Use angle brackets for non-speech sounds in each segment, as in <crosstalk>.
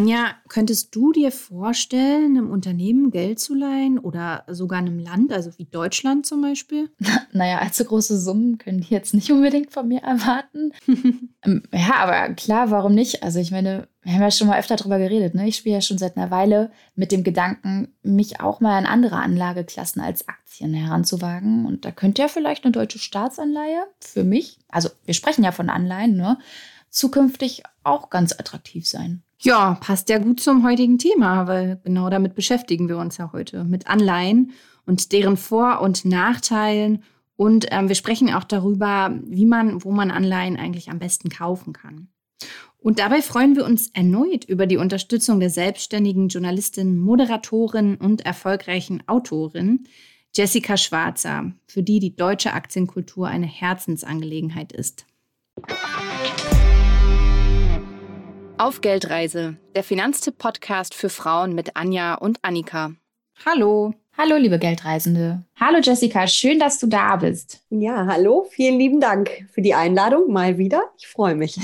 Anja, könntest du dir vorstellen, einem Unternehmen Geld zu leihen oder sogar einem Land, also wie Deutschland zum Beispiel? <laughs> Naja, allzu große Summen können die jetzt nicht unbedingt von mir erwarten. <laughs> Ähm, ja, aber klar, warum nicht? Also ich meine, wir haben ja schon mal öfter darüber geredet. Ne? Ich spiele ja schon seit einer Weile mit dem Gedanken, mich auch mal an andere Anlageklassen als Aktien heranzuwagen. Und da könnte ja vielleicht eine deutsche Staatsanleihe für mich, also wir sprechen ja von Anleihen, ne? zukünftig auch ganz attraktiv sein. Ja, passt ja gut zum heutigen Thema, weil genau damit beschäftigen wir uns ja heute. Mit Anleihen und deren Vor- und Nachteilen. Und ähm, wir sprechen auch darüber, wie man, wo man Anleihen eigentlich am besten kaufen kann. Und dabei freuen wir uns erneut über die Unterstützung der selbstständigen Journalistin, Moderatorin und erfolgreichen Autorin Jessica Schwarzer, für die die deutsche Aktienkultur eine Herzensangelegenheit ist. Auf Geldreise, der Finanztipp-Podcast für Frauen mit Anja und Annika. Hallo. Hallo, liebe Geldreisende. Hallo, Jessica. Schön, dass du da bist. Ja, hallo. Vielen lieben Dank für die Einladung mal wieder. Ich freue mich.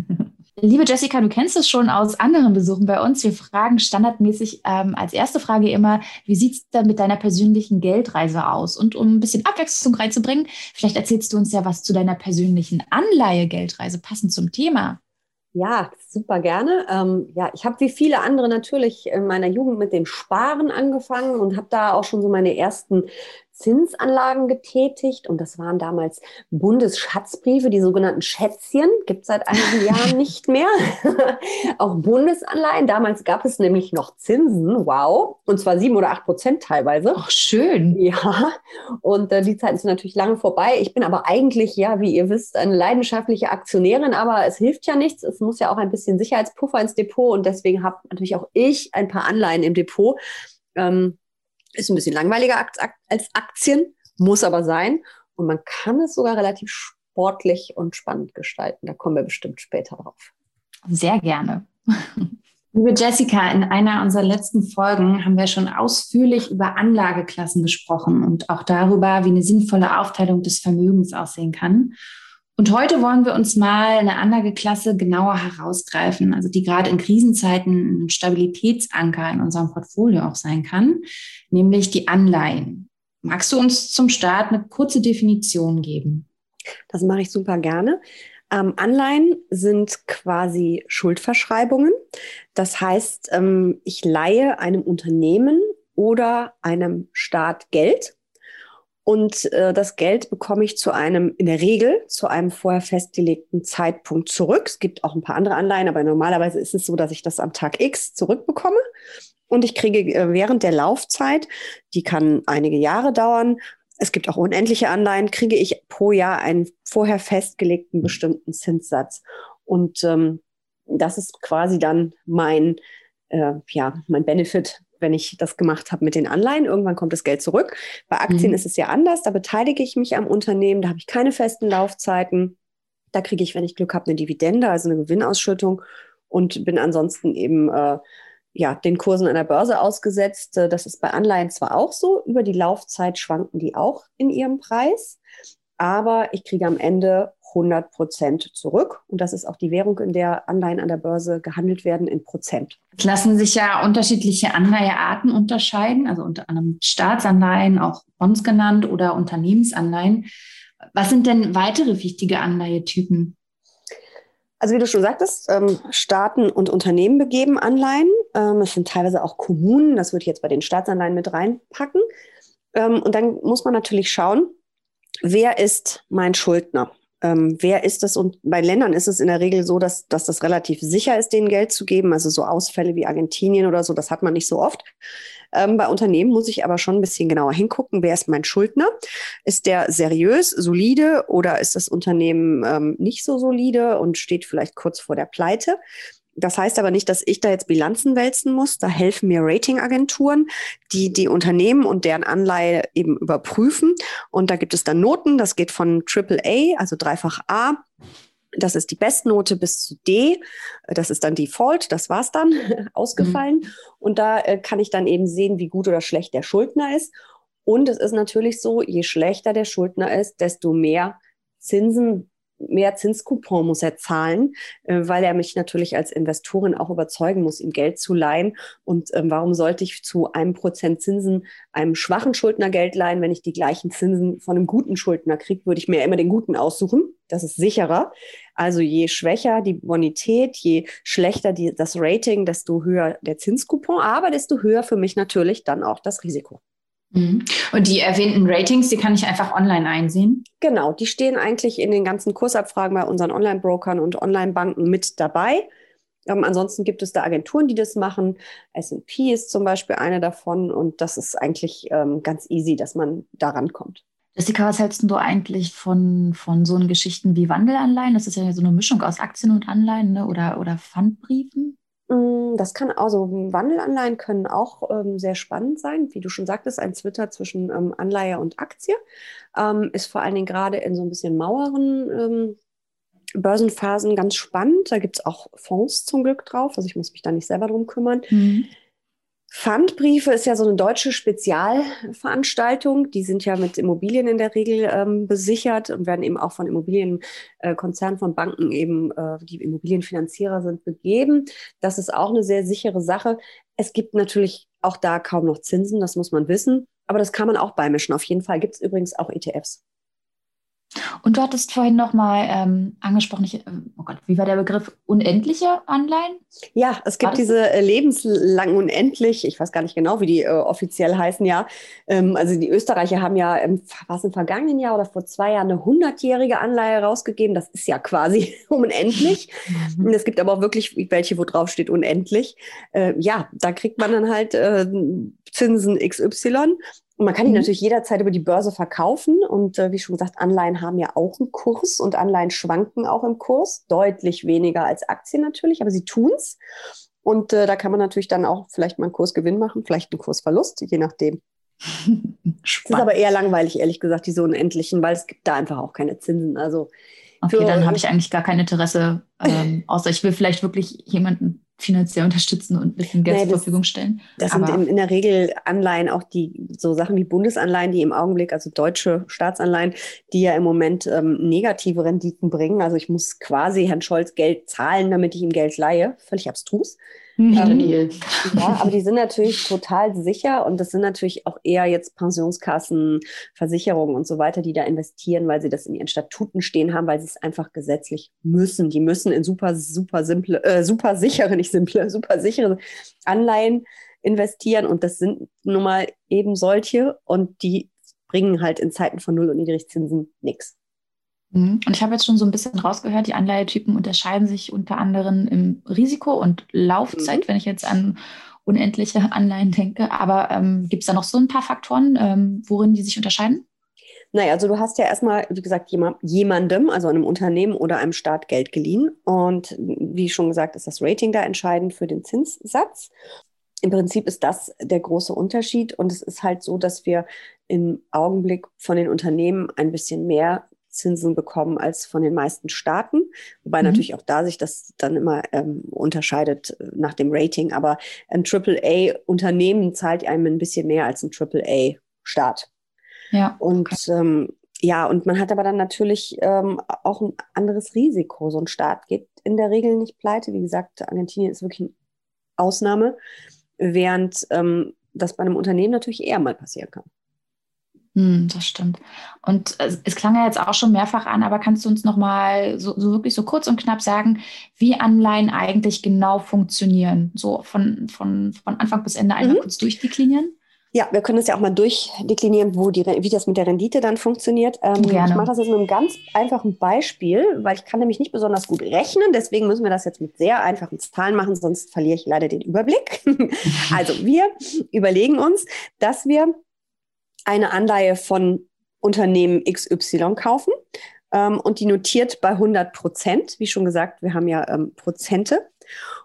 <laughs> Liebe Jessica, du kennst es schon aus anderen Besuchen bei uns. Wir fragen standardmäßig ähm, als erste Frage immer, wie sieht es denn mit deiner persönlichen Geldreise aus? Und um ein bisschen Abwechslung reinzubringen, vielleicht erzählst du uns ja was zu deiner persönlichen Anleihe-Geldreise, passend zum Thema. Ja, super gerne. Ähm, ja, ich habe wie viele andere natürlich in meiner Jugend mit dem Sparen angefangen und habe da auch schon so meine ersten Zinsanlagen getätigt und das waren damals Bundesschatzbriefe, die sogenannten Schätzchen, gibt es seit einigen Jahren <laughs> nicht mehr. <laughs> auch Bundesanleihen, damals gab es nämlich noch Zinsen, wow, und zwar sieben oder acht Prozent teilweise. Ach, schön. Ja, und äh, die Zeiten sind natürlich lange vorbei. Ich bin aber eigentlich, ja, wie ihr wisst, eine leidenschaftliche Aktionärin, aber es hilft ja nichts. Es muss ja auch ein bisschen Sicherheitspuffer ins Depot und deswegen habe natürlich auch ich ein paar Anleihen im Depot. Ähm, ist ein bisschen langweiliger als Aktien, muss aber sein. Und man kann es sogar relativ sportlich und spannend gestalten. Da kommen wir bestimmt später drauf. Sehr gerne. <laughs> Liebe Jessica, in einer unserer letzten Folgen haben wir schon ausführlich über Anlageklassen gesprochen und auch darüber, wie eine sinnvolle Aufteilung des Vermögens aussehen kann. Und heute wollen wir uns mal eine Anlageklasse genauer herausgreifen, also die gerade in Krisenzeiten ein Stabilitätsanker in unserem Portfolio auch sein kann, nämlich die Anleihen. Magst du uns zum Start eine kurze Definition geben? Das mache ich super gerne. Ähm, Anleihen sind quasi Schuldverschreibungen. Das heißt, ähm, ich leihe einem Unternehmen oder einem Staat Geld und äh, das Geld bekomme ich zu einem, in der Regel, zu einem vorher festgelegten Zeitpunkt zurück. Es gibt auch ein paar andere Anleihen, aber normalerweise ist es so, dass ich das am Tag X zurückbekomme. Und ich kriege äh, während der Laufzeit, die kann einige Jahre dauern, es gibt auch unendliche Anleihen, kriege ich pro Jahr einen vorher festgelegten bestimmten Zinssatz. Und ähm, das ist quasi dann mein, äh, ja, mein Benefit wenn ich das gemacht habe mit den Anleihen. Irgendwann kommt das Geld zurück. Bei Aktien mhm. ist es ja anders. Da beteilige ich mich am Unternehmen. Da habe ich keine festen Laufzeiten. Da kriege ich, wenn ich Glück habe, eine Dividende, also eine Gewinnausschüttung und bin ansonsten eben äh, ja, den Kursen an der Börse ausgesetzt. Äh, das ist bei Anleihen zwar auch so. Über die Laufzeit schwanken die auch in ihrem Preis. Aber ich kriege am Ende 100 Prozent zurück. Und das ist auch die Währung, in der Anleihen an der Börse gehandelt werden, in Prozent. Es lassen sich ja unterschiedliche Anleihearten unterscheiden, also unter anderem Staatsanleihen, auch Bonds genannt, oder Unternehmensanleihen. Was sind denn weitere wichtige Anleihetypen? Also wie du schon sagtest, ähm, Staaten und Unternehmen begeben Anleihen. Ähm, es sind teilweise auch Kommunen, das würde ich jetzt bei den Staatsanleihen mit reinpacken. Ähm, und dann muss man natürlich schauen, wer ist mein Schuldner? Ähm, wer ist das? Und bei Ländern ist es in der Regel so, dass, dass das relativ sicher ist, denen Geld zu geben. Also so Ausfälle wie Argentinien oder so, das hat man nicht so oft. Ähm, bei Unternehmen muss ich aber schon ein bisschen genauer hingucken, wer ist mein Schuldner? Ist der seriös, solide oder ist das Unternehmen ähm, nicht so solide und steht vielleicht kurz vor der Pleite? Das heißt aber nicht, dass ich da jetzt Bilanzen wälzen muss. Da helfen mir Ratingagenturen, die die Unternehmen und deren Anleihe eben überprüfen. Und da gibt es dann Noten. Das geht von AAA, also dreifach A. Das ist die Bestnote bis zu D. Das ist dann Default. Das war's dann <laughs> ausgefallen. Mhm. Und da äh, kann ich dann eben sehen, wie gut oder schlecht der Schuldner ist. Und es ist natürlich so, je schlechter der Schuldner ist, desto mehr Zinsen mehr Zinscoupon muss er zahlen, äh, weil er mich natürlich als Investorin auch überzeugen muss, ihm Geld zu leihen. Und ähm, warum sollte ich zu einem Prozent Zinsen einem schwachen Schuldner Geld leihen, wenn ich die gleichen Zinsen von einem guten Schuldner kriege, würde ich mir immer den guten aussuchen. Das ist sicherer. Also je schwächer die Bonität, je schlechter die, das Rating, desto höher der Zinscoupon, aber desto höher für mich natürlich dann auch das Risiko. Mhm. Und die erwähnten Ratings, die kann ich einfach online einsehen? Genau, die stehen eigentlich in den ganzen Kursabfragen bei unseren Online-Brokern und Online-Banken mit dabei. Ähm, ansonsten gibt es da Agenturen, die das machen. SP ist zum Beispiel eine davon und das ist eigentlich ähm, ganz easy, dass man da rankommt. Jessica, was hältst du eigentlich von, von so Geschichten wie Wandelanleihen? Das ist ja so eine Mischung aus Aktien und Anleihen ne? oder, oder Pfandbriefen. Mm, das kann also Wandelanleihen können auch ähm, sehr spannend sein. Wie du schon sagtest, ein Twitter zwischen ähm, Anleihe und Aktie ähm, ist vor allen Dingen gerade in so ein bisschen maueren ähm, Börsenphasen ganz spannend. Da gibt es auch Fonds zum Glück drauf. Also ich muss mich da nicht selber drum kümmern. Mhm. Pfandbriefe ist ja so eine deutsche Spezialveranstaltung. Die sind ja mit Immobilien in der Regel ähm, besichert und werden eben auch von Immobilienkonzernen, äh, von Banken eben, äh, die Immobilienfinanzierer sind, begeben. Das ist auch eine sehr sichere Sache. Es gibt natürlich auch da kaum noch Zinsen, das muss man wissen. Aber das kann man auch beimischen. Auf jeden Fall gibt es übrigens auch ETFs. Und du hattest vorhin nochmal ähm, angesprochen, ich, ähm, oh Gott, wie war der Begriff? Unendliche Anleihen? Ja, es gibt diese äh, lebenslang unendlich, ich weiß gar nicht genau, wie die äh, offiziell heißen, ja. Ähm, also die Österreicher haben ja, im, was im vergangenen Jahr oder vor zwei Jahren eine hundertjährige Anleihe rausgegeben. Das ist ja quasi <laughs> unendlich. Mhm. Und es gibt aber auch wirklich welche, wo drauf steht unendlich. Äh, ja, da kriegt man dann halt äh, Zinsen XY und man kann die mhm. natürlich jederzeit über die Börse verkaufen. Und äh, wie schon gesagt, Anleihen haben ja auch einen Kurs und Anleihen schwanken auch im Kurs. Deutlich weniger als Aktien natürlich, aber sie tun's. Und äh, da kann man natürlich dann auch vielleicht mal einen Kursgewinn machen, vielleicht einen Kursverlust, je nachdem. <laughs> Es ist aber eher langweilig, ehrlich gesagt, diese unendlichen, weil es gibt da einfach auch keine Zinsen. Also Okay, dann habe ich eigentlich gar kein Interesse, <laughs> ähm, außer ich will vielleicht wirklich jemanden finanziell unterstützen und ein bisschen Geld nee, zur Verfügung stellen. Das Aber sind in, in, der Regel Anleihen, auch die so Sachen wie Bundesanleihen, die im Augenblick, also deutsche Staatsanleihen, die ja im Moment ähm, negative Renditen bringen. Also ich muss quasi Herrn Scholz Geld zahlen, damit ich ihm Geld leihe. Völlig abstrus. Ähm, ja, aber die sind natürlich total sicher und das sind natürlich auch eher jetzt Pensionskassen, Versicherungen und so weiter, die da investieren, weil sie das in ihren Statuten stehen haben, weil sie es einfach gesetzlich müssen. Die müssen in super, super simple, äh, super sichere, nicht simple, <laughs> super sichere Anleihen investieren und das sind nun mal eben solche und die bringen halt in Zeiten von Null- und Niedrigzinsen nichts. Mhm. Und ich habe jetzt schon so ein bisschen rausgehört, die Anleihetypen unterscheiden sich unter anderem im Risiko und Laufzeit, mhm. wenn ich jetzt an unendliche Anleihen denke. Aber ähm, gibt es da noch so ein paar Faktoren, ähm, worin die sich unterscheiden? Naja, also du hast ja erstmal, wie gesagt, jemandem, also einem Unternehmen oder einem Staat Geld geliehen. Und wie schon gesagt, ist das Rating da entscheidend für den Zinssatz. Im Prinzip ist das der große Unterschied. Und es ist halt so, dass wir im Augenblick von den Unternehmen ein bisschen mehr Zinsen bekommen als von den meisten Staaten. Wobei mhm. natürlich auch da sich das dann immer ähm, unterscheidet äh, nach dem Rating. Aber ein AAA-Unternehmen zahlt einem ein bisschen mehr als ein AAA-Staat. Ja. Und okay. ähm, ja, und man hat aber dann natürlich ähm, auch ein anderes Risiko. So ein Staat geht in der Regel nicht pleite. Wie gesagt, Argentinien ist wirklich eine Ausnahme, während ähm, das bei einem Unternehmen natürlich eher mal passieren kann. Hm, das stimmt. Und es, es, klang ja jetzt auch schon mehrfach an, aber kannst du uns nochmal so, so wirklich so kurz und knapp sagen, wie Anleihen eigentlich genau funktionieren? So von, von, von Anfang bis Ende einmal mhm. kurz durchdeklinieren? Ja, wir können das ja auch mal durchdeklinieren, wo die, wie das mit der Rendite dann funktioniert. Ähm, Gerne. Ich mache das jetzt mit einem ganz einfachen Beispiel, weil ich kann nämlich nicht besonders gut rechnen. Deswegen müssen wir das jetzt mit sehr einfachen Zahlen machen, sonst verliere ich leider den Überblick. <laughs> also wir überlegen uns, dass wir eine Anleihe von Unternehmen XY kaufen ähm, und die notiert bei 100 Prozent. Wie schon gesagt, wir haben ja ähm, Prozente.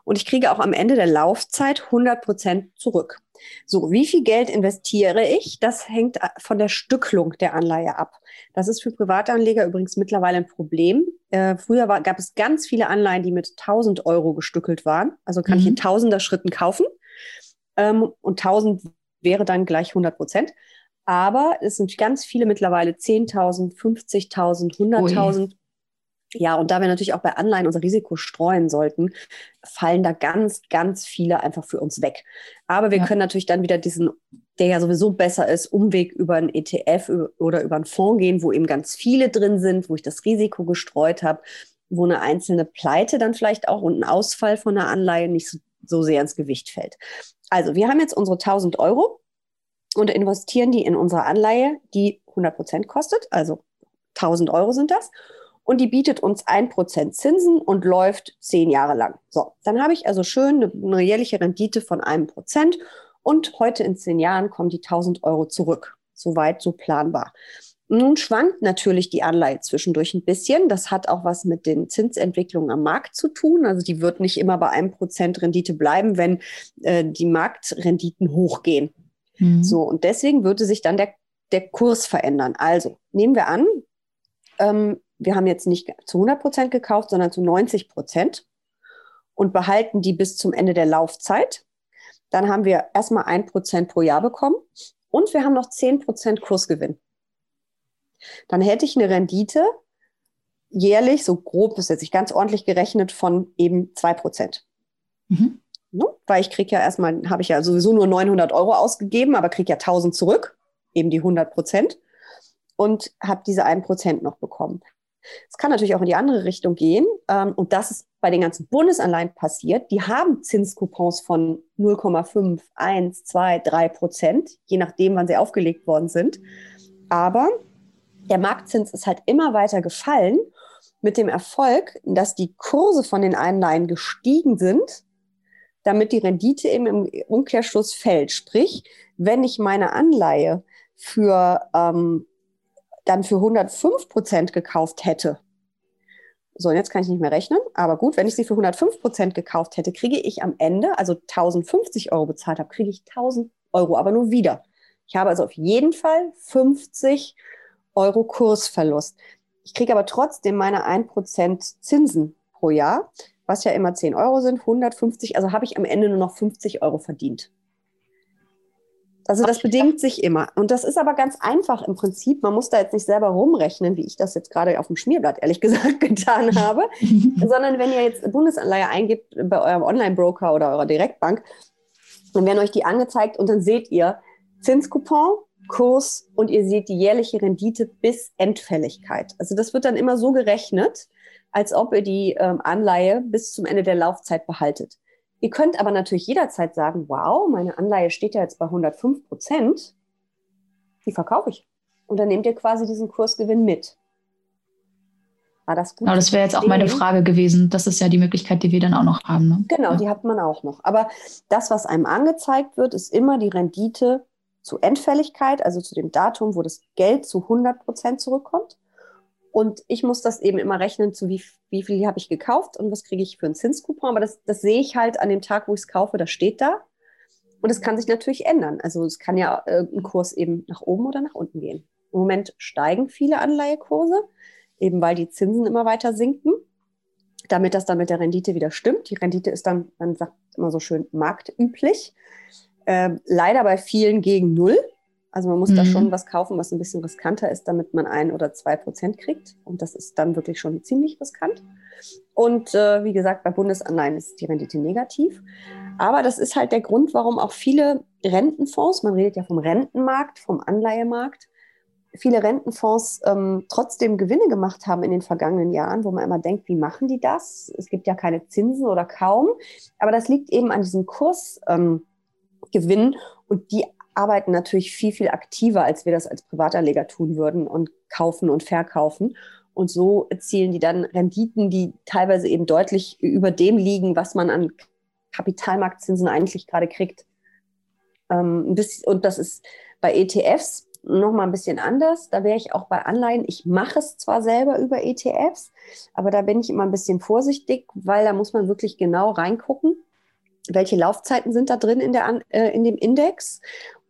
Und ich kriege auch am Ende der Laufzeit 100 Prozent zurück. So, wie viel Geld investiere ich? Das hängt äh, von der Stücklung der Anleihe ab. Das ist für Privatanleger übrigens mittlerweile ein Problem. Äh, früher war, gab es ganz viele Anleihen, die mit 1000 Euro gestückelt waren. Also kann mhm. ich in tausender Schritten kaufen. Ähm, und 1000 wäre dann gleich 100 Prozent. Aber es sind ganz viele mittlerweile 10.000, 50.000, 100.000. Ja, und da wir natürlich auch bei Anleihen unser Risiko streuen sollten, fallen da ganz, ganz viele einfach für uns weg. Aber wir ja. können natürlich dann wieder diesen, der ja sowieso besser ist, Umweg über einen ETF oder über einen Fonds gehen, wo eben ganz viele drin sind, wo ich das Risiko gestreut habe, wo eine einzelne Pleite dann vielleicht auch und ein Ausfall von einer Anleihe nicht so, so sehr ins Gewicht fällt. Also wir haben jetzt unsere 1000 Euro und investieren die in unsere Anleihe, die 100 Prozent kostet, also 1000 Euro sind das und die bietet uns ein Prozent Zinsen und läuft zehn Jahre lang. So, dann habe ich also schön eine, eine jährliche Rendite von einem Prozent und heute in zehn Jahren kommen die 1000 Euro zurück. Soweit so planbar. Nun schwankt natürlich die Anleihe zwischendurch ein bisschen. Das hat auch was mit den Zinsentwicklungen am Markt zu tun. Also die wird nicht immer bei einem Prozent Rendite bleiben, wenn äh, die Marktrenditen hochgehen. Mhm. So, und deswegen würde sich dann der, der Kurs verändern. Also nehmen wir an, ähm, wir haben jetzt nicht zu 100 Prozent gekauft, sondern zu 90 Prozent und behalten die bis zum Ende der Laufzeit. Dann haben wir erstmal ein Prozent pro Jahr bekommen und wir haben noch 10 Prozent Kursgewinn. Dann hätte ich eine Rendite jährlich, so grob ist jetzt ganz ordentlich gerechnet, von eben 2 Prozent. Mhm. Ne? Weil ich kriege ja erstmal, habe ich ja sowieso nur 900 Euro ausgegeben, aber kriege ja 1000 zurück, eben die 100 Prozent und habe diese 1 Prozent noch bekommen. Es kann natürlich auch in die andere Richtung gehen. Ähm, und das ist bei den ganzen Bundesanleihen passiert. Die haben Zinscoupons von 0,5, 1, 2, 3 Prozent, je nachdem, wann sie aufgelegt worden sind. Aber der Marktzins ist halt immer weiter gefallen mit dem Erfolg, dass die Kurse von den Anleihen gestiegen sind, damit die Rendite eben im Umkehrschluss fällt. Sprich, wenn ich meine Anleihe für ähm, dann für 105 Prozent gekauft hätte, so, jetzt kann ich nicht mehr rechnen, aber gut, wenn ich sie für 105 Prozent gekauft hätte, kriege ich am Ende, also 1050 Euro bezahlt habe, kriege ich 1000 Euro, aber nur wieder. Ich habe also auf jeden Fall 50 Euro Kursverlust. Ich kriege aber trotzdem meine 1% Zinsen pro Jahr, was ja immer 10 Euro sind, 150, also habe ich am Ende nur noch 50 Euro verdient. Also das bedingt sich immer. Und das ist aber ganz einfach im Prinzip. Man muss da jetzt nicht selber rumrechnen, wie ich das jetzt gerade auf dem Schmierblatt ehrlich <laughs> gesagt getan habe, <laughs> sondern wenn ihr jetzt Bundesanleihe eingibt bei eurem Online-Broker oder eurer Direktbank, dann werden euch die angezeigt und dann seht ihr Zinscoupon, Kurs und ihr seht die jährliche Rendite bis Endfälligkeit. Also das wird dann immer so gerechnet, als ob ihr die ähm, Anleihe bis zum Ende der Laufzeit behaltet. Ihr könnt aber natürlich jederzeit sagen, wow, meine Anleihe steht ja jetzt bei 105 Prozent, die verkaufe ich. Und dann nehmt ihr quasi diesen Kursgewinn mit. War das gut? Genau, das wäre jetzt auch meine Frage gewesen. Das ist ja die Möglichkeit, die wir dann auch noch haben. Ne? Genau, ja. die hat man auch noch. Aber das, was einem angezeigt wird, ist immer die Rendite zu Endfälligkeit, also zu dem Datum, wo das Geld zu 100 Prozent zurückkommt. Und ich muss das eben immer rechnen, zu wie, wie viel habe ich gekauft und was kriege ich für einen Zinscoupon. Aber das, das sehe ich halt an dem Tag, wo ich es kaufe, das steht da. Und es kann sich natürlich ändern. Also es kann ja äh, ein Kurs eben nach oben oder nach unten gehen. Im Moment steigen viele Anleihekurse, eben weil die Zinsen immer weiter sinken, damit das dann mit der Rendite wieder stimmt. Die Rendite ist dann, man sagt immer so schön, marktüblich. Äh, leider bei vielen gegen Null. Also man muss mhm. da schon was kaufen, was ein bisschen riskanter ist, damit man ein oder zwei Prozent kriegt. Und das ist dann wirklich schon ziemlich riskant. Und äh, wie gesagt, bei Bundesanleihen ist die Rendite negativ. Aber das ist halt der Grund, warum auch viele Rentenfonds, man redet ja vom Rentenmarkt, vom Anleihemarkt, viele Rentenfonds ähm, trotzdem Gewinne gemacht haben in den vergangenen Jahren, wo man immer denkt, wie machen die das? Es gibt ja keine Zinsen oder kaum. Aber das liegt eben an diesem Kursgewinn. Ähm, und die arbeiten natürlich viel, viel aktiver, als wir das als Privatanleger tun würden und kaufen und verkaufen. Und so erzielen die dann Renditen, die teilweise eben deutlich über dem liegen, was man an Kapitalmarktzinsen eigentlich gerade kriegt. Ähm, und das ist bei ETFs nochmal ein bisschen anders. Da wäre ich auch bei Anleihen. Ich mache es zwar selber über ETFs, aber da bin ich immer ein bisschen vorsichtig, weil da muss man wirklich genau reingucken welche Laufzeiten sind da drin in, der, äh, in dem Index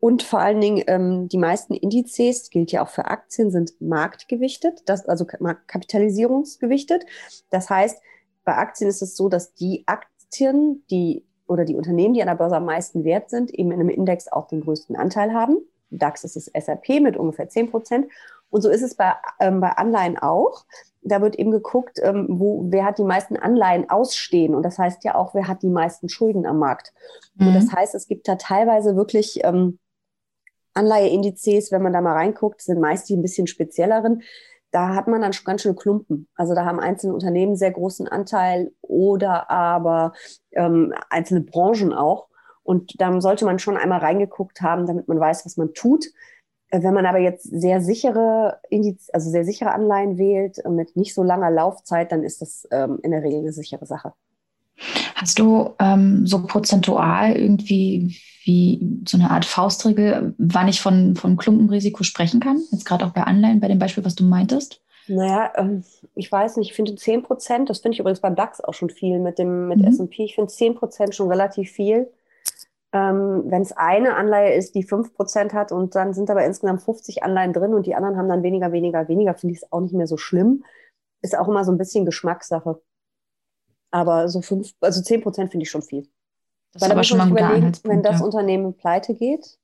und vor allen Dingen ähm, die meisten Indizes, gilt ja auch für Aktien, sind marktgewichtet, das, also kapitalisierungsgewichtet. Das heißt, bei Aktien ist es so, dass die Aktien, die oder die Unternehmen, die an der Börse am meisten wert sind, eben in einem Index auch den größten Anteil haben. DAX ist es SAP mit ungefähr 10 Prozent. Und so ist es bei, ähm, bei Anleihen auch. da wird eben geguckt, ähm, wo, wer hat die meisten Anleihen ausstehen. Und das heißt ja auch, wer hat die meisten Schulden am Markt. Mhm. Und das heißt, es gibt da teilweise wirklich ähm, Anleiheindizes, wenn man da mal reinguckt, sind meist die ein bisschen spezielleren. Da hat man dann schon ganz schöne Klumpen. Also da haben einzelne Unternehmen sehr großen Anteil oder aber ähm, einzelne Branchen auch. Und da sollte man schon einmal reingeguckt haben, damit man weiß, was man tut. Äh, wenn man aber jetzt sehr sichere, Indiz also sehr sichere Anleihen wählt äh, mit nicht so langer Laufzeit, dann ist das ähm, in der Regel eine sichere Sache. Hast du ähm, so prozentual irgendwie wie so eine Art Faustregel, wann ich von, von Klumpenrisiko sprechen kann? Jetzt gerade auch bei Anleihen, bei dem Beispiel, was du meintest? Naja, ähm, ich weiß nicht, ich finde 10 Prozent, das finde ich übrigens beim DAX auch schon viel mit dem mit mhm. S&P, ich finde 10 Prozent schon relativ viel. Ähm, Wenn es eine Anleihe ist, die 5% hat und dann sind aber insgesamt 50 Anleihen drin und die anderen haben dann weniger, weniger, weniger, finde ich es auch nicht mehr so schlimm. Ist auch immer so ein bisschen Geschmackssache. Aber so fünf, also 10% finde ich schon viel. Das Weil ist aber schon mal überlegen, wenn das ja. Unternehmen pleite geht,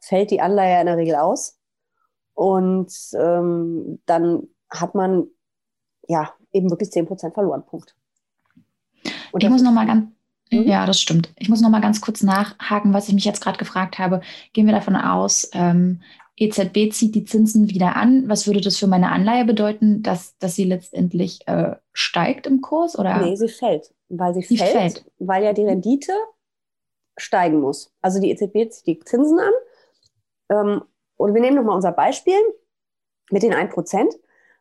fällt die Anleihe in der Regel aus. Und ähm, dann hat man ja eben wirklich 10% verloren. Punkt. Und ich muss noch mal ganz. Ja, das stimmt. Ich muss noch mal ganz kurz nachhaken, was ich mich jetzt gerade gefragt habe. Gehen wir davon aus, ähm, EZB zieht die Zinsen wieder an. Was würde das für meine Anleihe bedeuten, dass, dass sie letztendlich äh, steigt im Kurs? Oder? Nee, sie fällt. Weil sie, sie fällt, fällt, weil ja die Rendite steigen muss. Also die EZB zieht die Zinsen an. Ähm, und wir nehmen nochmal unser Beispiel mit den 1%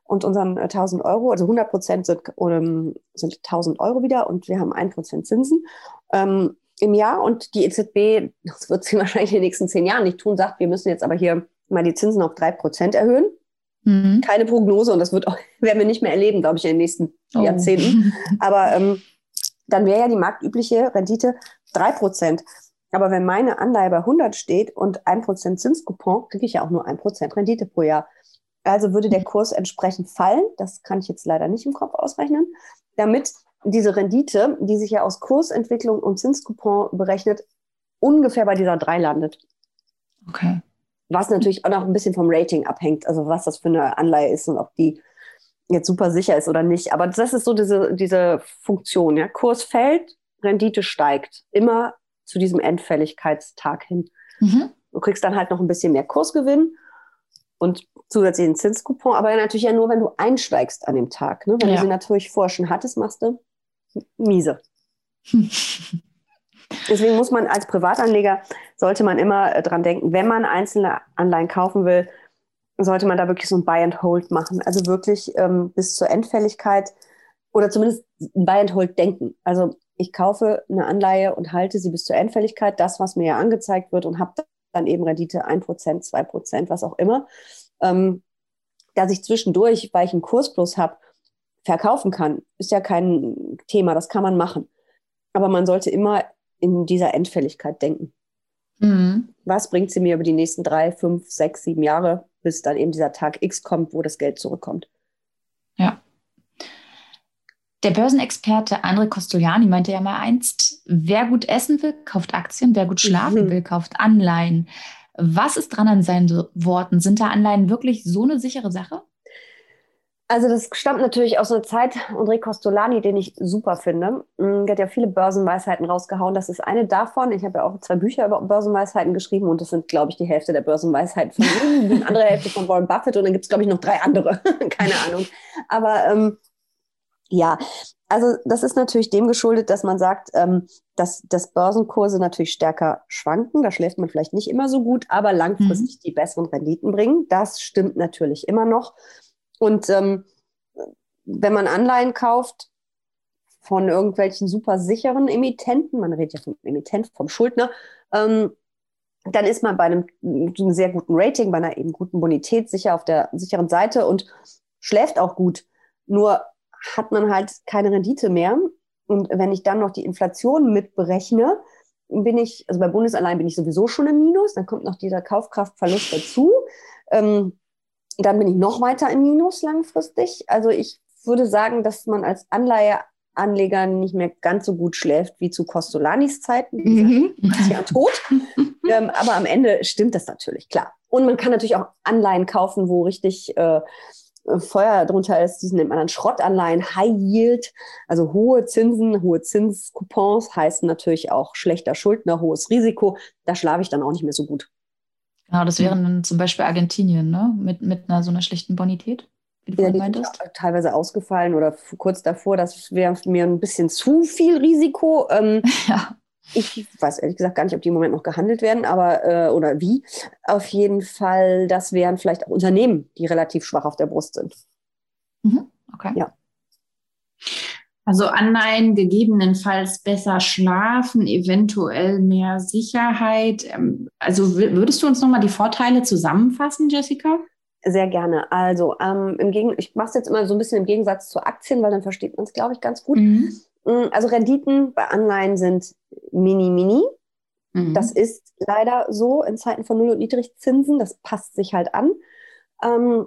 und unseren 1000 äh, Euro, also 100 Prozent sind, ähm, sind 1000 Euro wieder und wir haben 1 Prozent Zinsen ähm, im Jahr und die EZB, das wird sie <laughs> wahrscheinlich in den nächsten zehn Jahren nicht tun, sagt, wir müssen jetzt aber hier mal die Zinsen auf 3 Prozent erhöhen. Mhm. Keine Prognose und das wird auch, <laughs> werden wir nicht mehr erleben, glaube ich, in den nächsten oh. Jahrzehnten. Aber ähm, dann wäre ja die marktübliche Rendite 3 Prozent. Aber wenn meine Anleihe bei 100 steht und 1% Zinskupon, kriege ich ja auch nur 1% Rendite pro Jahr. Also würde der Kurs entsprechend fallen. Das kann ich jetzt leider nicht im Kopf ausrechnen, damit diese Rendite, die sich ja aus Kursentwicklung und Zinskupon berechnet, ungefähr bei dieser 3 landet. Okay. Was natürlich auch noch ein bisschen vom Rating abhängt, also was das für eine Anleihe ist und ob die jetzt super sicher ist oder nicht. Aber das ist so diese, diese Funktion. Ja? Kurs fällt, Rendite steigt. Immer zu diesem Endfälligkeitstag hin. Mhm. Du kriegst dann halt noch ein bisschen mehr Kursgewinn und zusätzlichen Zinskupon, aber natürlich ja nur, wenn du einsteigst an dem Tag. Ne? Wenn ja. du sie natürlich vorher schon hattest, machst du miese. <laughs> Deswegen muss man als Privatanleger, sollte man immer äh, dran denken, wenn man einzelne Anleihen kaufen will, sollte man da wirklich so ein Buy and Hold machen. Also wirklich ähm, bis zur Endfälligkeit oder zumindest ein Buy and Hold denken. Also ich kaufe eine Anleihe und halte sie bis zur Endfälligkeit, das, was mir ja angezeigt wird und habe dann eben Rendite 1%, 2%, was auch immer. Ähm, dass ich zwischendurch, weil ich einen Kurs plus habe, verkaufen kann, ist ja kein Thema, das kann man machen. Aber man sollte immer in dieser Endfälligkeit denken. Mhm. Was bringt sie mir über die nächsten drei, fünf, sechs, sieben Jahre, bis dann eben dieser Tag X kommt, wo das Geld zurückkommt? Der Börsenexperte André Costoliani meinte ja mal einst, wer gut essen will, kauft Aktien, wer gut schlafen mhm. will, kauft Anleihen. Was ist dran an seinen Worten? Sind da Anleihen wirklich so eine sichere Sache? Also das stammt natürlich aus einer Zeit, André Costolani, den ich super finde. Mm, der hat ja viele Börsenweisheiten rausgehauen. Das ist eine davon. Ich habe ja auch zwei Bücher über Börsenweisheiten geschrieben und das sind, glaube ich, die Hälfte der Börsenweisheiten von ihm, <laughs> die andere Hälfte von Warren Buffett und dann gibt es, glaube ich, noch drei andere. <laughs> Keine Ahnung. Aber ähm, ja, also das ist natürlich dem geschuldet, dass man sagt, ähm, dass, dass Börsenkurse natürlich stärker schwanken. Da schläft man vielleicht nicht immer so gut, aber langfristig mhm. die besseren Renditen bringen. Das stimmt natürlich immer noch. Und ähm, wenn man Anleihen kauft von irgendwelchen super sicheren Emittenten, man redet ja vom Emittent, vom Schuldner, ähm, dann ist man bei einem, einem sehr guten Rating, bei einer eben guten Bonität sicher auf der sicheren Seite und schläft auch gut. Nur hat man halt keine Rendite mehr. Und wenn ich dann noch die Inflation mitberechne, bin ich, also bei Bundesanleihen bin ich sowieso schon im Minus, dann kommt noch dieser Kaufkraftverlust dazu. Ähm, dann bin ich noch weiter im Minus langfristig. Also ich würde sagen, dass man als Anleiheanleger nicht mehr ganz so gut schläft wie zu Costolanis Zeiten. Mhm. <laughs> Ist ja tot. <laughs> ähm, aber am Ende stimmt das natürlich, klar. Und man kann natürlich auch Anleihen kaufen, wo richtig äh, Feuer drunter ist, diesen nennt man dann Schrottanleihen, High Yield, also hohe Zinsen, hohe Zinskoupons heißen natürlich auch schlechter Schuldner, hohes Risiko. Da schlafe ich dann auch nicht mehr so gut. Genau, das wären dann zum Beispiel Argentinien, ne? Mit, mit einer so einer schlechten Bonität. Wie du ja, die meintest. Sind teilweise ausgefallen oder kurz davor, das wäre mir ein bisschen zu viel Risiko. Ähm, <laughs> ja. Ich weiß ehrlich gesagt gar nicht, ob die im Moment noch gehandelt werden, aber äh, oder wie. Auf jeden Fall, das wären vielleicht auch Unternehmen, die relativ schwach auf der Brust sind. Mhm. Okay. Ja. Also Anleihen gegebenenfalls besser schlafen, eventuell mehr Sicherheit. Ähm, also würdest du uns nochmal die Vorteile zusammenfassen, Jessica? Sehr gerne. Also ähm, im Gegen ich mache es jetzt immer so ein bisschen im Gegensatz zu Aktien, weil dann versteht man es, glaube ich, ganz gut. Mhm. Mm, also Renditen bei Anleihen sind mini, mini. Mhm. Das ist leider so in Zeiten von Null- und Niedrigzinsen. Das passt sich halt an. Ähm,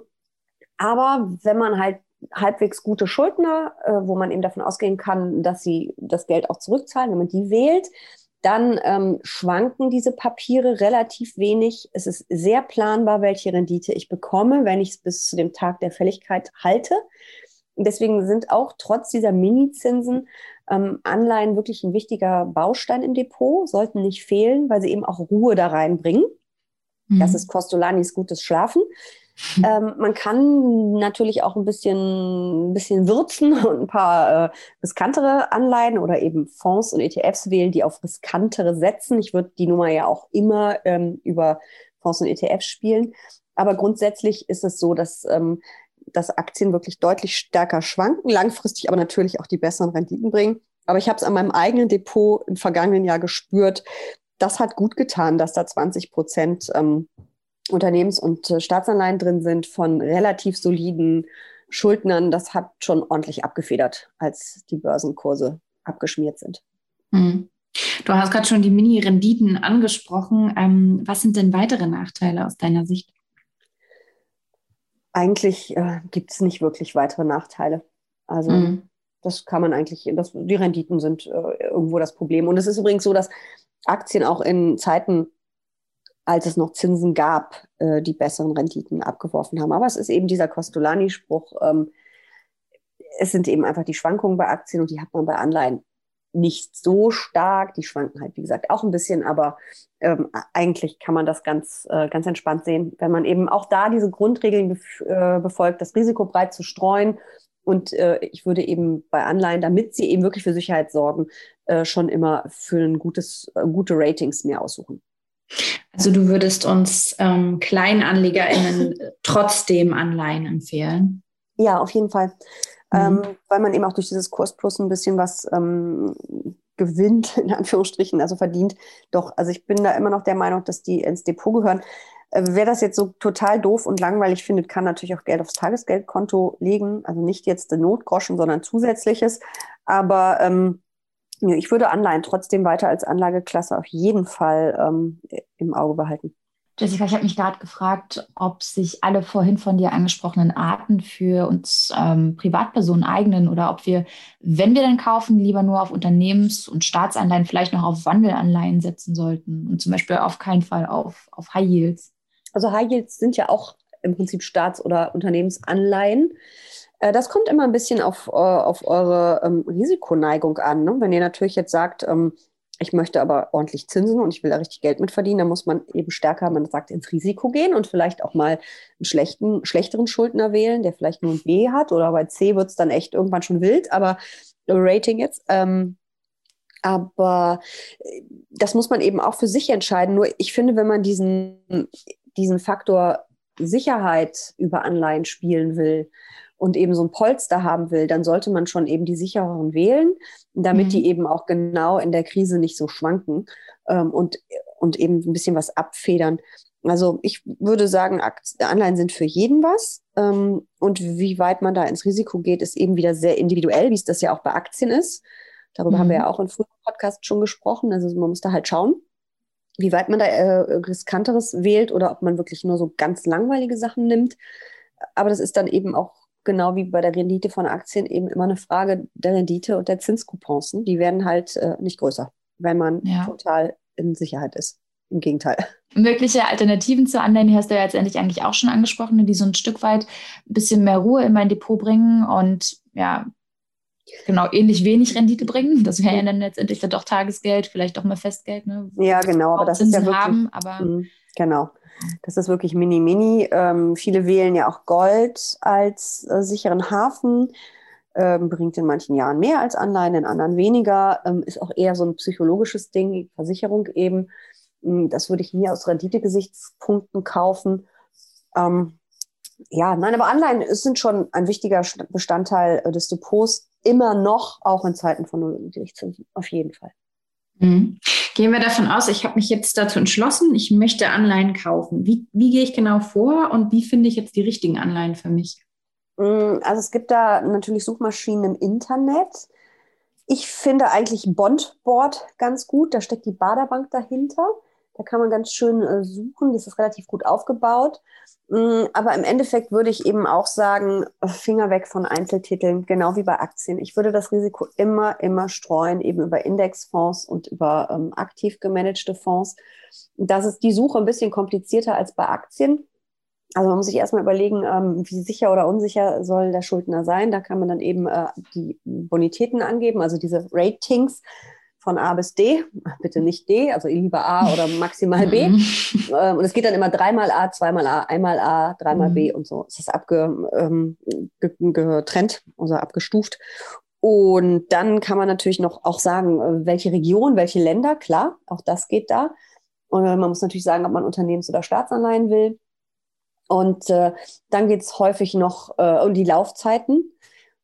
aber wenn man halt halbwegs gute Schuldner, äh, wo man eben davon ausgehen kann, dass sie das Geld auch zurückzahlen, wenn man die wählt, dann ähm, schwanken diese Papiere relativ wenig. Es ist sehr planbar, welche Rendite ich bekomme, wenn ich es bis zu dem Tag der Fälligkeit halte. Deswegen sind auch trotz dieser Minizinsen ähm, Anleihen wirklich ein wichtiger Baustein im Depot, sollten nicht fehlen, weil sie eben auch Ruhe da reinbringen. Mhm. Das ist Costolanis gutes Schlafen. Ähm, man kann natürlich auch ein bisschen, ein bisschen würzen <laughs> und ein paar äh, riskantere Anleihen oder eben Fonds und ETFs wählen, die auf riskantere setzen. Ich würde die Nummer ja auch immer ähm, über Fonds und ETFs spielen. Aber grundsätzlich ist es so, dass, ähm, dass Aktien wirklich deutlich stärker schwanken, langfristig aber natürlich auch die besseren Renditen bringen. Aber ich habe es an meinem eigenen Depot im vergangenen Jahr gespürt. Das hat gut getan, dass da 20 Prozent ähm, Unternehmens- und äh, Staatsanleihen drin sind von relativ soliden Schuldnern. Das hat schon ordentlich abgefedert, als die Börsenkurse abgeschmiert sind. Mhm. Du hast gerade schon die Mini-Renditen angesprochen. Ähm, was sind denn weitere Nachteile aus deiner Sicht? Eigentlich äh, gibt es nicht wirklich weitere Nachteile. Also mhm. das kann man eigentlich, das, die Renditen sind äh, irgendwo das Problem. Und es ist übrigens so, dass Aktien auch in Zeiten als es noch Zinsen gab, äh, die besseren Renditen abgeworfen haben. Aber es ist eben dieser Costolani-Spruch, ähm, es sind eben einfach die Schwankungen bei Aktien und die hat man bei Anleihen nicht so stark. Die schwanken halt, wie gesagt, auch ein bisschen, aber ähm, eigentlich kann man das ganz, äh, ganz entspannt sehen, wenn man eben auch da diese Grundregeln äh, befolgt, das Risiko breit zu streuen. Und äh, ich würde eben bei Anleihen, damit sie eben wirklich für Sicherheit sorgen, äh, schon immer für ein gutes, äh, gute Ratings mehr aussuchen. Also du würdest uns ähm, KleinanlegerInnen <laughs> trotzdem Anleihen empfehlen? Ja, auf jeden Fall. Mhm. Ähm, weil man eben auch durch dieses Kurs Plus ein bisschen was ähm, gewinnt, <laughs> in Anführungsstrichen, also verdient. Doch, also ich bin da immer noch der Meinung, dass die ins Depot gehören. Äh, wer das jetzt so total doof und langweilig findet, kann natürlich auch Geld aufs Tagesgeldkonto legen. Also nicht jetzt den Notgroschen, sondern zusätzliches. Aber ähm, ich würde Anleihen trotzdem weiter als Anlageklasse auf jeden Fall ähm, im Auge behalten. Jessica, ich habe mich gerade gefragt, ob sich alle vorhin von dir angesprochenen Arten für uns ähm, Privatpersonen eignen oder ob wir, wenn wir dann kaufen, lieber nur auf Unternehmens- und Staatsanleihen, vielleicht noch auf Wandelanleihen setzen sollten und zum Beispiel auf keinen Fall auf, auf High Yields. Also High Yields sind ja auch im Prinzip Staats- oder Unternehmensanleihen. Äh, das kommt immer ein bisschen auf, äh, auf eure ähm, Risikoneigung an. Ne? Wenn ihr natürlich jetzt sagt, ähm, ich möchte aber ordentlich Zinsen und ich will da richtig Geld mit verdienen, dann muss man eben stärker, man sagt, ins Risiko gehen und vielleicht auch mal einen schlechten, schlechteren Schuldner wählen, der vielleicht nur ein B hat oder bei C wird es dann echt irgendwann schon wild, aber Rating jetzt. Ähm, aber äh, das muss man eben auch für sich entscheiden. Nur ich finde, wenn man diesen, diesen Faktor Sicherheit über Anleihen spielen will und eben so ein Polster haben will, dann sollte man schon eben die sichereren wählen, damit mhm. die eben auch genau in der Krise nicht so schwanken ähm, und, und eben ein bisschen was abfedern. Also ich würde sagen, Anleihen sind für jeden was. Ähm, und wie weit man da ins Risiko geht, ist eben wieder sehr individuell, wie es das ja auch bei Aktien ist. Darüber mhm. haben wir mhm. ja auch in früheren Podcasts schon gesprochen. Also man muss da halt schauen, wie weit man da äh, riskanteres wählt oder ob man wirklich nur so ganz langweilige Sachen nimmt. Aber das ist dann eben auch genau wie bei der Rendite von Aktien eben immer eine Frage der Rendite und der Zinscoupons. Die werden halt äh, nicht größer, wenn man ja. total in Sicherheit ist. im Gegenteil. Mögliche Alternativen zu Anleihen hast du ja letztendlich eigentlich auch schon angesprochen, die so ein Stück weit ein bisschen mehr Ruhe in mein Depot bringen und ja, genau, ähnlich wenig Rendite bringen. Das wäre ja dann letztendlich dann doch Tagesgeld, vielleicht doch mal Festgeld. Ne? Ja, genau, aber das Zinsen ist ja wirklich, haben, aber Mhm, Genau. Das ist wirklich mini, mini. Ähm, viele wählen ja auch Gold als äh, sicheren Hafen. Ähm, bringt in manchen Jahren mehr als Anleihen, in anderen weniger. Ähm, ist auch eher so ein psychologisches Ding, Versicherung eben. Mm, Das würde ich nie aus Renditegesichtspunkten kaufen. Ähm, ja, nein, aber Anleihen sind schon ein wichtiger St- Bestandteil äh, des Depots, immer noch, auch in Zeiten von Null- Niedrigzinsen, auf jeden Fall. Mhm. Gehen wir davon aus, ich habe mich jetzt dazu entschlossen, ich möchte Anleihen kaufen. Wie, wie gehe ich genau vor und wie finde ich jetzt die richtigen Anleihen für mich? Mm, Also es gibt da natürlich Suchmaschinen im Internet. Ich finde eigentlich Bondboard ganz gut. Da steckt die Baderbank dahinter. Da kann man ganz schön äh, suchen. Das ist relativ gut aufgebaut. Mm, Aber im Endeffekt würde ich eben auch sagen, Finger weg von Einzeltiteln, genau wie bei Aktien. Ich würde das Risiko immer, immer streuen, eben über Indexfonds und über ähm, aktiv gemanagte Fonds. Das ist die Suche ein bisschen komplizierter als bei Aktien. Also man muss sich erstmal überlegen, ähm, wie sicher oder unsicher soll der Schuldner sein. Da kann man dann eben äh, die Bonitäten angeben, also diese Ratings von A bis D. Bitte nicht D, also lieber A oder maximal B. Mhm. Ähm, und es geht dann immer dreimal A, zweimal A, einmal A, dreimal Mhm. B und so. Es ist abge, ähm, also abgestuft. Und dann kann man natürlich noch auch sagen, äh, welche Region, welche Länder, klar, auch das geht da. Und äh, man muss natürlich sagen, ob man Unternehmens- oder Staatsanleihen will. Und äh, dann geht es häufig noch äh, um die Laufzeiten.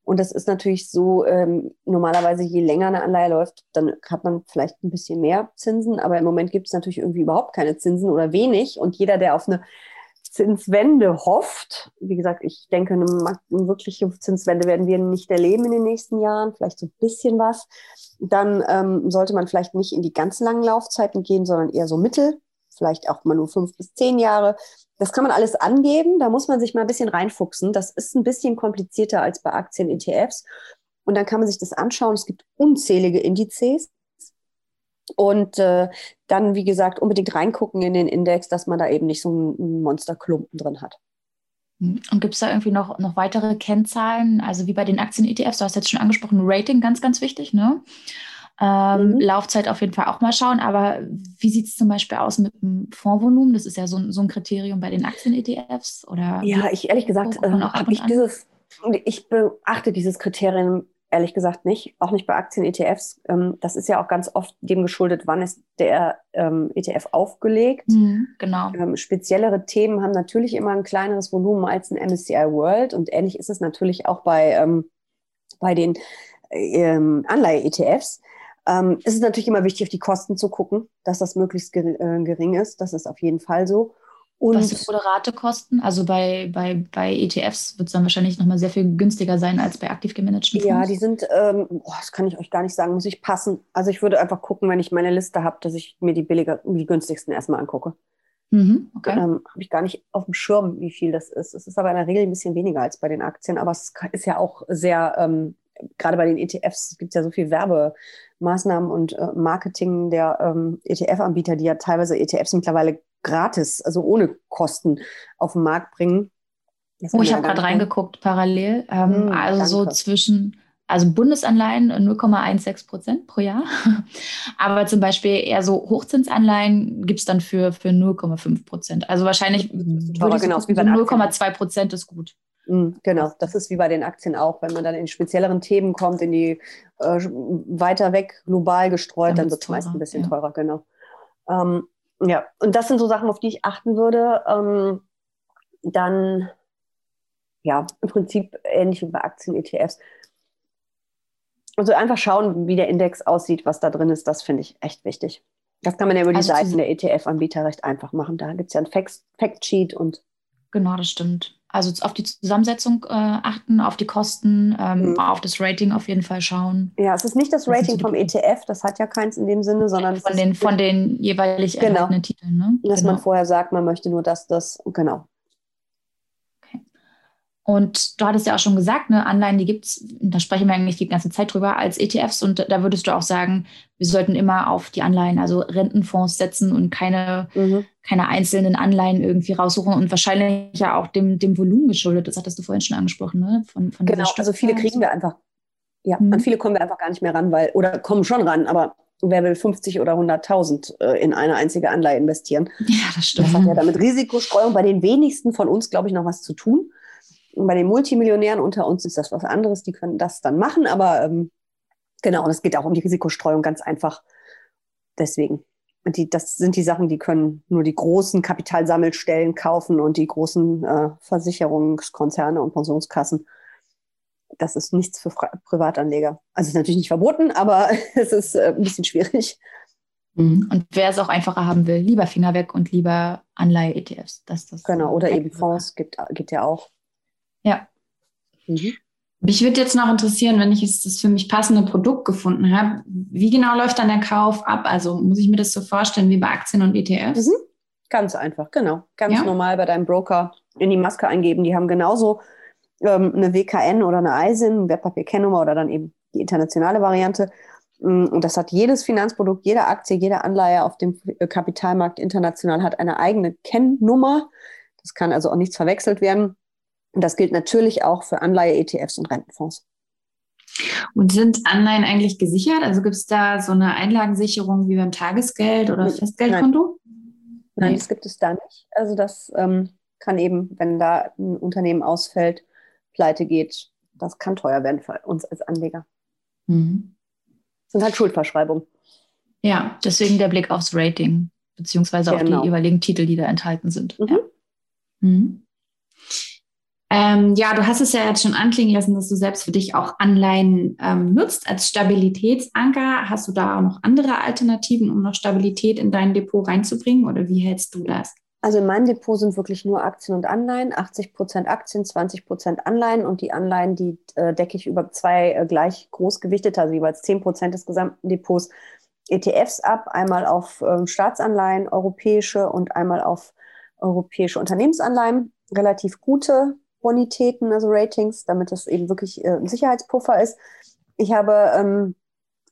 Und das ist natürlich so, ähm, normalerweise je länger eine Anleihe läuft, dann hat man vielleicht ein bisschen mehr Zinsen. Aber im Moment gibt es natürlich irgendwie überhaupt keine Zinsen oder wenig. Und jeder, der auf eine Zinswende hofft, wie gesagt, ich denke, eine, eine wirkliche Zinswende werden wir nicht erleben in den nächsten Jahren, vielleicht so ein bisschen was. Dann ähm, sollte man vielleicht nicht in die ganz langen Laufzeiten gehen, sondern eher so mittel, vielleicht auch mal nur fünf bis zehn Jahre. Das kann man alles angeben, da muss man sich mal ein bisschen reinfuchsen. Das ist ein bisschen komplizierter als bei Aktien, ETFs. Und dann kann man sich das anschauen. Es gibt unzählige Indizes. Und äh, dann, wie gesagt, unbedingt reingucken in den Index, dass man da eben nicht so einen Monsterklumpen drin hat. Und gibt es da irgendwie noch, noch weitere Kennzahlen? Also wie bei den Aktien-ETFs, du hast jetzt schon angesprochen, Rating ganz, ganz wichtig, ne? Ähm, Mhm. Laufzeit auf jeden Fall auch mal schauen, aber wie sieht es zum Beispiel aus mit dem Fondsvolumen? Das ist ja so, ein- so ein Kriterium bei den Aktien-ETFs oder Ja, ich ehrlich gesagt, äh, habe ich an? dieses, ich beachte dieses Kriterium ehrlich gesagt nicht, auch nicht bei Aktien-ETFs. Ähm, das ist ja auch ganz oft dem geschuldet, wann ist der ähm, ETF aufgelegt. Mhm, genau. Ähm, speziellere Themen haben natürlich immer ein kleineres Volumen als ein MSCI World und ähnlich ist es natürlich auch bei, ähm, bei den ähm, Anleihe-ETFs. Ähm, es ist natürlich immer wichtig, auf die Kosten zu gucken, dass das möglichst gering, äh, gering ist. Das ist auf jeden Fall so. Und Was sind moderate Kosten? Also bei, bei, bei ETFs wird es dann wahrscheinlich nochmal sehr viel günstiger sein als bei aktiv gemanagten Ja, Fonds. die sind, ähm, boah, das kann ich euch gar nicht sagen, muss ich passen. Also ich würde einfach gucken, wenn ich meine Liste habe, dass ich mir die billiger, die günstigsten erstmal angucke. Mhm, okay. Ähm, habe ich gar nicht auf dem Schirm, wie viel das ist. Es ist aber in der Regel ein bisschen weniger als bei den Aktien, aber es ist ja auch sehr, ähm, gerade bei den ETFs gibt es ja so viel Werbemaßnahmen und äh, Marketing der ähm, ETF-Anbieter, die ja teilweise ETFs mittlerweile gratis, also ohne Kosten auf den Markt bringen. Das Oh, ich habe gerade reingeguckt parallel. Ähm, Hm, also so danke. zwischen, also Bundesanleihen 0,16 Prozent pro Jahr. <laughs> Aber zum Beispiel eher so Hochzinsanleihen gibt es dann für, für 0,5 Prozent. Also wahrscheinlich würde so genau, so den Aktien. 0,2 Prozent ist gut. Mm, Genau, das ist wie bei den Aktien auch. Wenn man dann in spezielleren Themen kommt, in die äh, weiter weg global gestreut, Dann dann wird es meist ein bisschen ja. teurer, genau. Ähm, ja, und das sind so Sachen, auf die ich achten würde. Ähm, dann, ja, im Prinzip ähnlich wie bei Aktien-ETFs. Also einfach schauen, wie der Index aussieht, was da drin ist, das finde ich echt wichtig. Das kann man ja über die Also Seiten der ETF-Anbieter recht einfach machen. Da gibt es ja ein Fact- Factsheet und Genau, das stimmt. Also auf die Zusammensetzung äh, achten, auf die Kosten, ähm, Mhm. auf das Rating auf jeden Fall schauen. ja, es ist nicht das Das Rating die vom. ETF, das hat ja keins in dem Sinne, sondern Von den, von den jeweilig Genau. erhaltenen Titeln. Ne? dass genau. man vorher sagt, man möchte nur das, das, genau. Und du hattest ja auch schon gesagt, ne, Anleihen, die gibt es, da sprechen wir eigentlich die ganze Zeit drüber, als ETFs. Und da würdest du auch sagen, wir sollten immer auf die Anleihen, also Rentenfonds setzen und keine, mhm. keine einzelnen Anleihen irgendwie raussuchen und wahrscheinlich ja auch dem, dem Volumen geschuldet. Das hattest du vorhin schon angesprochen, ne? Von, von genau, also viele kriegen wir einfach, ja, mhm. an viele kommen wir einfach gar nicht mehr ran, weil, oder kommen schon ran, aber wer will 50 oder 100.000 äh, in eine einzige Anleihe investieren? <laughs> Ja, das stimmt. Das hat ja damit Risikostreuung bei den wenigsten von uns, glaube ich, noch was zu tun bei den Multimillionären unter uns ist das was anderes, die können das dann machen, aber ähm, genau, und es geht auch um die Risikostreuung ganz einfach. Deswegen. Und die, das sind die Sachen, die können nur die großen Kapitalsammelstellen kaufen und die großen äh, Versicherungskonzerne und Pensionskassen. Das ist nichts für Fra Privatanleger. Also es ist natürlich nicht verboten, aber <laughs> es ist äh, ein bisschen schwierig. Mhm. Und wer es auch einfacher haben will, lieber Finger weg und lieber Anleihe-ETFs. Das, das genau, oder eben Fonds gibt, gibt ja auch. Ja. Mhm. Mich würde jetzt noch interessieren, wenn ich jetzt das für mich passende Produkt gefunden habe, wie genau läuft dann der Kauf ab? Also muss ich mir das so vorstellen wie bei Aktien und ETFs? Mhm. Ganz einfach, genau. Ganz ja? normal bei deinem Broker in die Maske eingeben. Die haben genauso ähm, eine WKN oder eine EISIN, Wertpapierkennnummer oder dann eben die internationale Variante. Mm, und das hat jedes Finanzprodukt, jede Aktie, jede Anleihe auf dem Kapitalmarkt international hat eine eigene Kennnummer. Das kann also auch nichts verwechselt werden. Und das gilt natürlich auch für Anleihe-ETFs und Rentenfonds. Und sind Anleihen eigentlich gesichert? Also gibt es da so eine Einlagensicherung wie beim Tagesgeld oder Festgeldkonto? Nein, Nein das gibt es da nicht. Also das ähm, kann eben, wenn da ein Unternehmen ausfällt, pleite geht, das kann teuer werden für uns als Anleger. Mhm. Das sind halt Schuldverschreibungen. Ja, deswegen der Blick aufs Rating, beziehungsweise genau. auf die genau. jeweiligen Titel, die da enthalten sind. Mhm. Ja. Mhm. Ähm, ja, du hast es ja jetzt schon anklingen lassen, dass du selbst für dich auch Anleihen ähm, nutzt als Stabilitätsanker. Hast du da auch noch andere Alternativen, um noch Stabilität in dein Depot reinzubringen oder wie hältst du das? Also in meinem Depot sind wirklich nur Aktien und Anleihen, 80 Prozent Aktien, 20 Prozent Anleihen und die Anleihen, die äh, decke ich über zwei äh, gleich groß gewichtete, also jeweils 10 Prozent des gesamten Depots ETFs ab, einmal auf ähm, Staatsanleihen, europäische und einmal auf europäische Unternehmensanleihen. Relativ gute Bonitäten, also Ratings, damit das eben wirklich äh, ein Sicherheitspuffer ist. Ich habe ähm,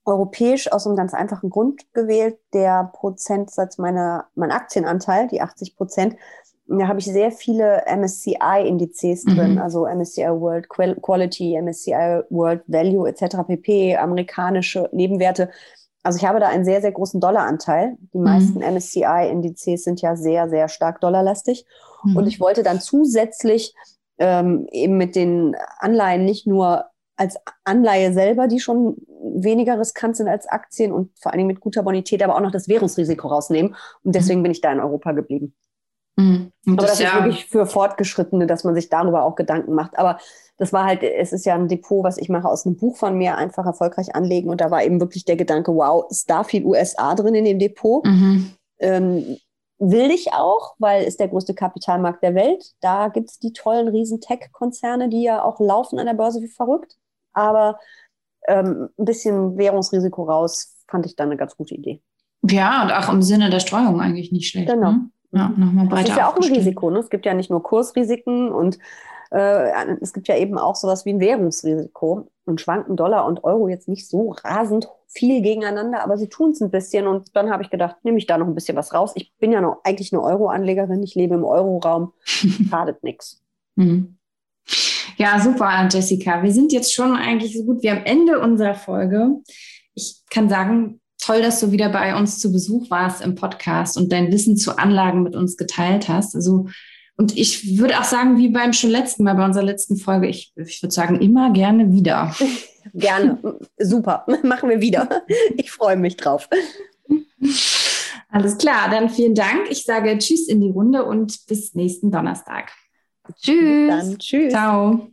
europäisch aus einem ganz einfachen Grund gewählt, der Prozentsatz meiner, mein Aktienanteil, die 80 Prozent. Da habe ich sehr viele MSCI-Indizes mhm. drin, also MSCI World Quality, MSCI World Value etc. pp, amerikanische Nebenwerte. Also ich habe da einen sehr, sehr großen Dollaranteil. Die mhm. meisten MSCI-Indizes sind ja sehr, sehr stark dollarlastig. Mhm. Und ich wollte dann zusätzlich ähm, eben mit den Anleihen nicht nur als Anleihe selber, die schon weniger riskant sind als Aktien und vor allen Dingen mit guter Bonität, aber auch noch das Währungsrisiko rausnehmen. Und deswegen mhm. bin ich da in Europa geblieben. Mhm. Aber das, das ist ja wirklich für Fortgeschrittene, dass man sich darüber auch Gedanken macht. Aber das war halt, es ist ja ein Depot, was ich mache aus einem Buch von mir, einfach erfolgreich anlegen. Und da war eben wirklich der Gedanke, wow, ist da viel USA drin in dem Depot? Mhm. Ähm, will ich auch, weil es der größte Kapitalmarkt der Welt. Da gibt es die tollen riesen Tech-Konzerne, die ja auch laufen an der Börse wie verrückt. Aber ähm, ein bisschen Währungsrisiko raus, fand ich dann eine ganz gute Idee. Ja, und auch im Sinne der Streuung eigentlich nicht schlecht. Genau. Ne? Ja, nochmal breiter Das ist ja auch ein Risiko. Ne? Es gibt ja nicht nur Kursrisiken und äh, es gibt ja eben auch sowas wie ein Währungsrisiko. Und schwanken Dollar und Euro jetzt nicht so rasend viel gegeneinander, aber sie tun es ein bisschen. Und dann habe ich gedacht, nehme ich da noch ein bisschen was raus. Ich bin ja noch eigentlich eine Euro-Anlegerin. Ich lebe im Euroraum. <laughs> Schadet nichts. Mhm. Ja, super, Jessica. Wir sind jetzt schon eigentlich so gut wie am Ende unserer Folge. Ich kann sagen, toll, dass du wieder bei uns zu Besuch warst im Podcast und dein Wissen zu Anlagen mit uns geteilt hast. Also und ich würde auch sagen, wie beim schon letzten Mal, bei unserer letzten Folge, ich, ich würde sagen, immer gerne wieder. <laughs> Gerne, super, <laughs> machen wir wieder. Ich freue mich drauf. Alles klar, dann vielen Dank. Ich sage Tschüss in die Runde und bis nächsten Donnerstag. Tschüss. Dann. Tschüss. Ciao.